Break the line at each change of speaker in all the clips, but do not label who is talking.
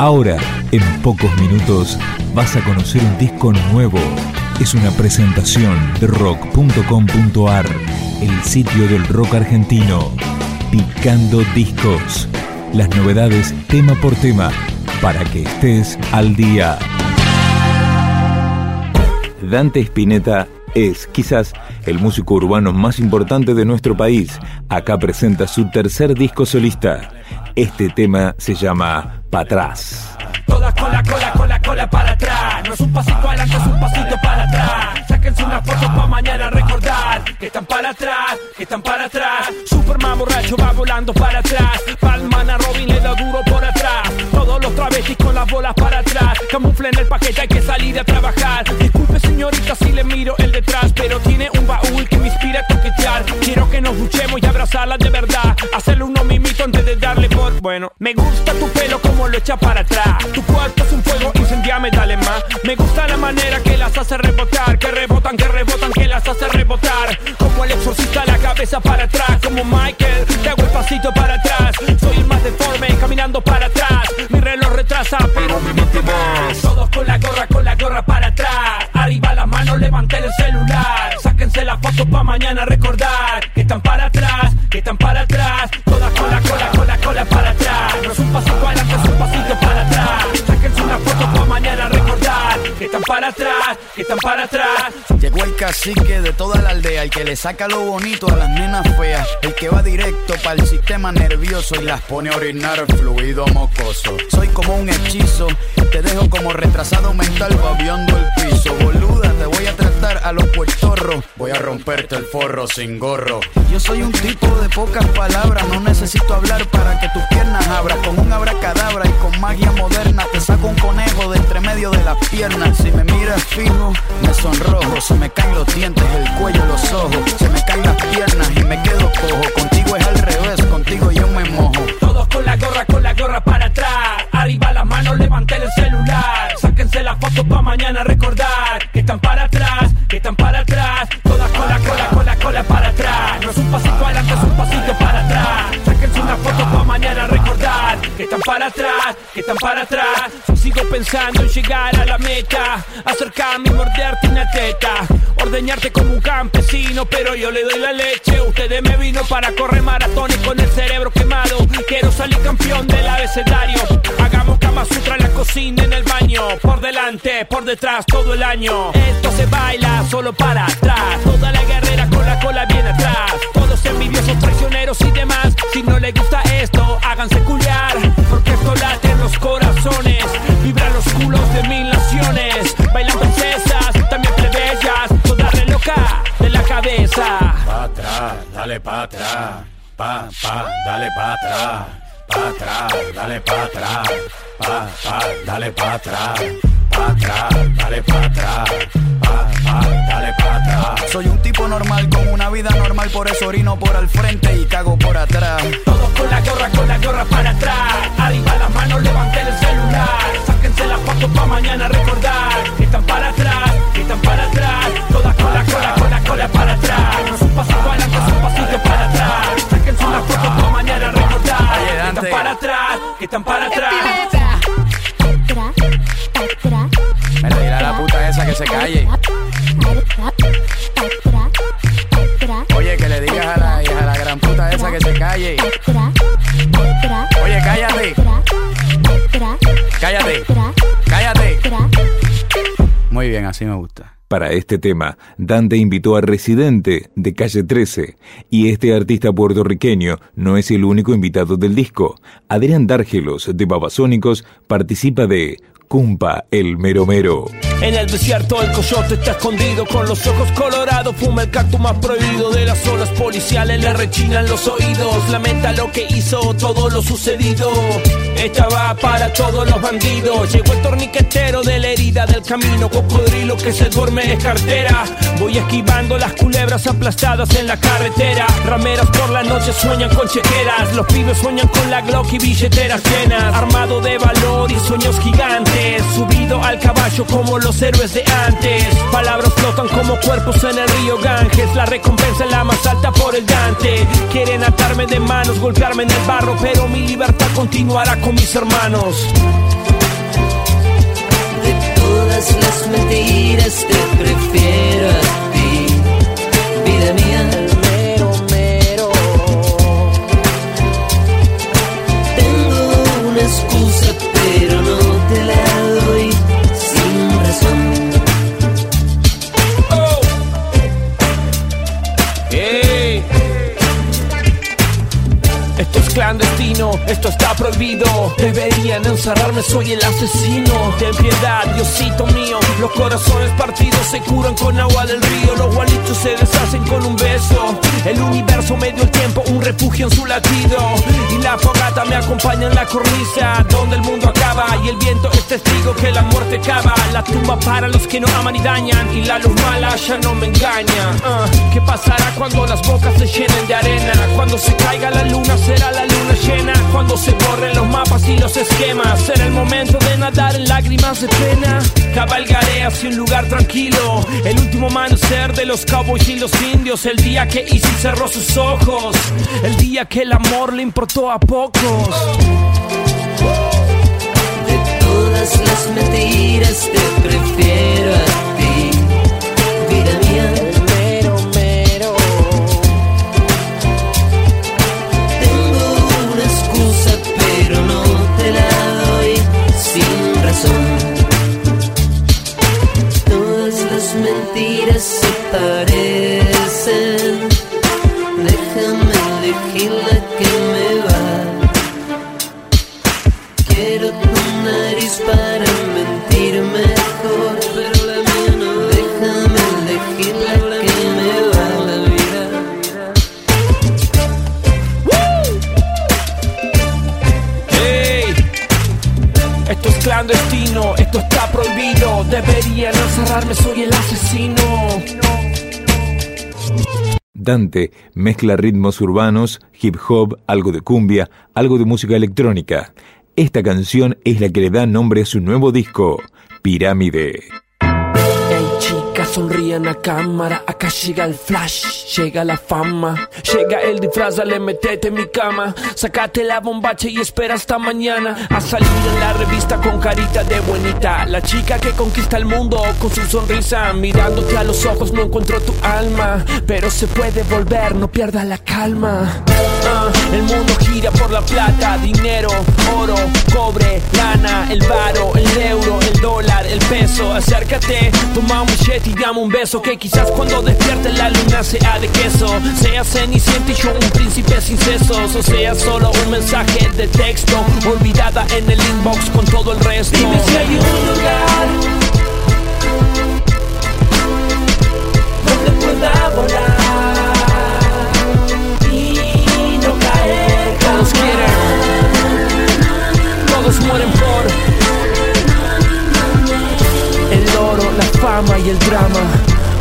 Ahora, en pocos minutos, vas a conocer un disco nuevo. Es una presentación de rock.com.ar, el sitio del rock argentino. Picando discos. Las novedades tema por tema, para que estés al día. Dante Spinetta es quizás el músico urbano más importante de nuestro país. Acá presenta su tercer disco solista. Este tema se llama Patrás.
Todas con la cola, con la cola para atrás. No es un pasito adelante, es un pasito para atrás. Sáquense una foto para mañana recordar que están para atrás, que están para atrás. Superman borracho va volando para atrás. Palman a Robin le da duro por atrás. Todos los travestis con las bolas para atrás. Camuflen el paquete, hay que salir a trabajar. Disculpe señorita si le miro el detrás, pero tiene un baúl que me inspira a toquetear. Quiero que nos luchemos y abrazarla de verdad. Hacerle uno mimito antes de darle por bueno. Me gusta tu lo echa para atrás. Tu cuerpo es un fuego, incendiame, dale más. Me gusta la manera que las hace rebotar, que rebotan, que rebotan, que las hace rebotar. Como el exorcista, la cabeza para atrás. Como Michael, te hago el pasito para atrás. Soy el más deforme, caminando para atrás. Mi reloj retrasa, pero mi mente más. Todos con la gorra, con la gorra para atrás. Arriba la mano, levanten el celular. Sáquense la foto para mañana recordar que están para atrás, para atrás, que están para atrás.
Llegó el cacique de toda la aldea, el que le saca lo bonito a las nenas feas, el que va directo para el sistema nervioso y las pone a orinar fluido mocoso. Soy como un hechizo, te dejo como retrasado mental babeando el piso. Boluda, tratar a los puertorros, voy a romperte el forro sin gorro. Yo soy un tipo de pocas palabras, no necesito hablar para que tus piernas abran. Con un abracadabra y con magia moderna te saco un conejo de entre medio de las piernas. Si me miras fijo, me sonrojo, se me caen los dientes, el cuello, los ojos, se me caen las piernas y me quedo cojo. Contigo es al revés, contigo yo me mojo.
Todos con la gorra, con la gorra para atrás. Arriba las manos, levanten el celular. Sáquense la foto para mañana recordar para atrás, que están para atrás. Sigo pensando en llegar a la meta, acercarme y morderte una teta. Ordeñarte como un campesino, pero yo le doy la leche. Ustedes me vino para correr maratones con el cerebro quemado. Quiero salir campeón del abecedario. Hagamos Kama Sutra en la cocina, en el baño. Por delante, por detrás, todo el año. Esto se baila solo para atrás. Toda la guerrera con la cola bien atrás. Todos envidiosos, traicioneros y demás. Si no les gusta esto, háganse de mil naciones. Bailan princesas, también plebeyas. Toda re loca de la cabeza.
Pa' atrás, dale pa' atrás. Pa, pa, dale pa' atrás. Pa' atrás, dale pa' atrás. Pa, pa, dale pa' atrás. Pa' atrás, dale pa' atrás. Dale atrás.
Soy un tipo normal con una vida normal, por eso orino por al frente y cago por atrás.
Todos con la gorra, con la gorra para atrás. Arriba las manos, levanten el celular. Sáquense la foto para mañana recordar que están para atrás, que están para atrás. Todas con la cola, con la cola para atrás. No es un pasito adelante, es un pasito para atrás. Sáquense una foto para mañana recordar que están para atrás, que están para atrás.
Mira, dile a la puta esa que se calle. Cállate, cállate. Muy bien, así me gusta.
Para este tema, Dante invitó a Residente de Calle 13, y este artista puertorriqueño no es el único invitado del disco. Adrián Dárgelos de Babasónicos participa de Cumpa el Mero Mero.
En el desierto el coyote está escondido con los ojos colorados, fuma el cactus más prohibido de las olas policiales, le rechinan los oídos, lamenta lo que hizo, todo lo sucedido. Esta va para todos los bandidos, llegó el torniquetero de la herida del camino, cocodrilo que se duerme es cartera. Voy esquivando las culebras aplastadas en la carretera, rameras por la noche sueñan con chequeras, los pibes sueñan con la Glock y billeteras llenas, armado de valor y sueños gigantes, Subido al caballo como los héroes de antes. Palabras flotan como cuerpos en el río Ganges. La recompensa es la más alta por el Dante. Quieren atarme de manos, golpearme en el barro Pero mi libertad continuará con mis hermanos.
De todas las mentiras te prefiero a ti. Vida mía.
Esto está prohibido. Deberían encerrarme, soy el asesino. Ten piedad, Diosito mío. Los corazones partidos se curan con agua del río. Los gualitos se deshacen con un beso. El universo me dio el tiempo, un refugio en su latido. Y la fogata me acompaña en la cornisa, donde el mundo acaba. Y el viento es testigo que la muerte cava. La tumba para los que no aman y dañan. Y la luz mala ya no me engaña. Ah, ¿Qué pasará cuando las bocas se llenen de arena? Cuando se caiga la luna será la luna llena. Cuando se los mapas y los esquemas. Será el momento de nadar en lágrimas de pena. Cabalgaré hacia un lugar tranquilo. El último amanecer de los cowboys y los indios. El día que Easy cerró sus ojos. El día que el amor le importó a pocos.
De todas las mentiras te prefiero sin razón. Todas las mentiras se parecen. Déjame elegir la que me va. Quiero tu nariz para
Soy el asesino.
Dante mezcla ritmos urbanos, hip hop, algo de cumbia, algo de música electrónica. Esta canción es la que le da nombre a su nuevo disco, Pirámide.
Chicas, sonríen a cámara. Acá llega el flash, llega la fama. Llega el disfraz, dale, metete en mi cama. Sacate la bombacha y espera hasta mañana. A salir en la revista con carita de buenita. La chica que conquista el mundo con su sonrisa. Mirándote a los ojos, no encuentro tu alma. Pero se puede volver, no pierdas la calma. Ah, el mundo gira por la plata, dinero, oro, cobre, lana, el varo, el euro, el dólar, el peso. Acércate, toma un y dame un beso. Que quizás cuando despierte la luna sea de queso. Sea cenicienta y yo un príncipe sin sesos. O sea solo un mensaje de texto. Olvidada en el inbox con todo el resto. Dime si hay un lugar donde pueda volar y el drama.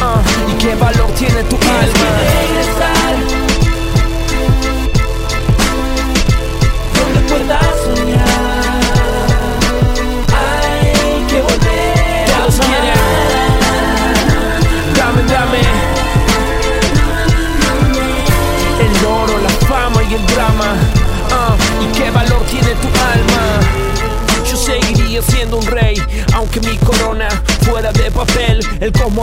Ah, ¿Y qué valor tiene tu alma?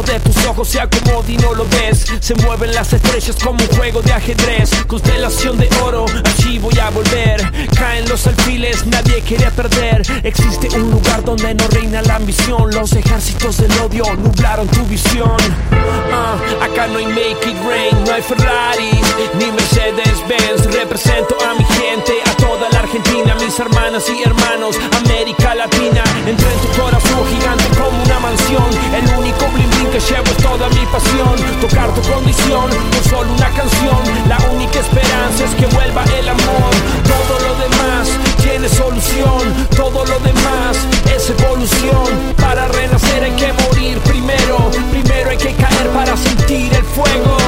De tus ojos se acomoda y no lo ves. Se mueven las estrellas como un juego de ajedrez. Constelación de oro, allí voy a volver. Caen los alfiles, nadie quiere perder. Existe un lugar donde no reina la ambición. Los ejércitos del odio nublaron tu visión. Ah, acá no hay make it rain, no hay Ferrari, ni Mercedes-Benz. Represento a mi gente, a toda la Argentina, mis hermanas y hermanos, América Latina. Entré en tu corazón gigante como una mansión. El único bling bling toda mi pasión. Tocar tu condición con solo una canción. La única esperanza es que vuelva el amor. Todo lo demás tiene solución. Todo lo demás es evolución. Para renacer hay que morir primero. Primero hay que caer para sentir el fuego.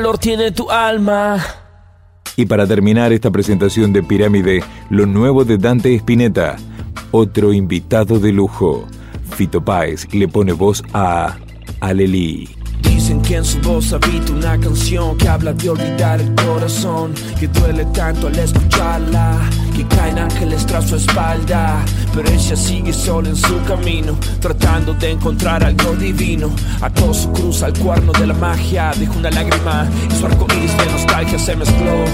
Valor tiene tu alma? Y
para terminar esta presentación de Pirámide, lo nuevo de Dante Spinetta, otro invitado de lujo. Fito Páez le pone voz a Aleli.
Dicen que en su voz habita una canción que habla de olvidar el corazón, que duele tanto al escucharla, que caen ángeles tras su espalda, pero ella sigue sola en su camino, tratando de encontrar algo divino. Ató su cruz al cuerno de la magia, dejó una lágrima y su arco iris de nostalgia se mezcló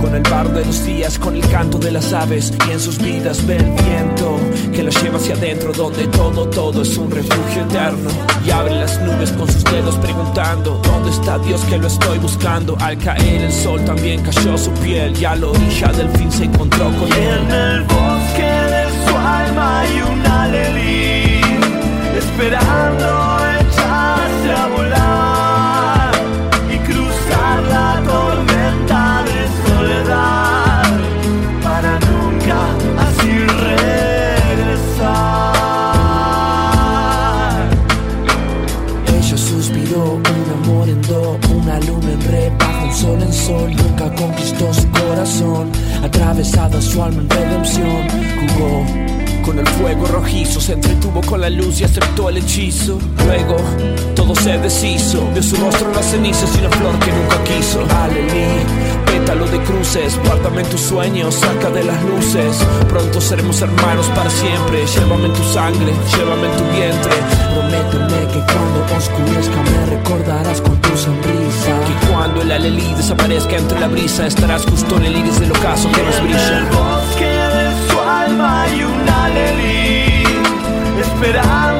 con el bar de los días, con el canto de las aves y en sus vidas ve el viento que la lleva hacia adentro, donde todo, todo es un refugio eterno y abre las nubes con sus dedos preguntando dónde está Dios que lo estoy buscando. Al caer el sol también cayó su piel y a la orilla del fin se encontró con él.
En el bosque de su alma hay una lelí esperando
aceptó el hechizo. Luego todo se deshizo, vio su rostro en las cenizas y una flor que nunca quiso. Alelí, pétalo de cruces, guárdame en tus sueños, saca de las luces. Pronto seremos hermanos para siempre. Llévame en tu sangre, llévame en tu vientre. Prométeme que cuando oscurezca me recordarás con tu sonrisa. Que cuando el alelí desaparezca entre la brisa, estarás justo en el iris del ocaso que nos
En
brilla.
el bosque de su alma hay una lelí esperando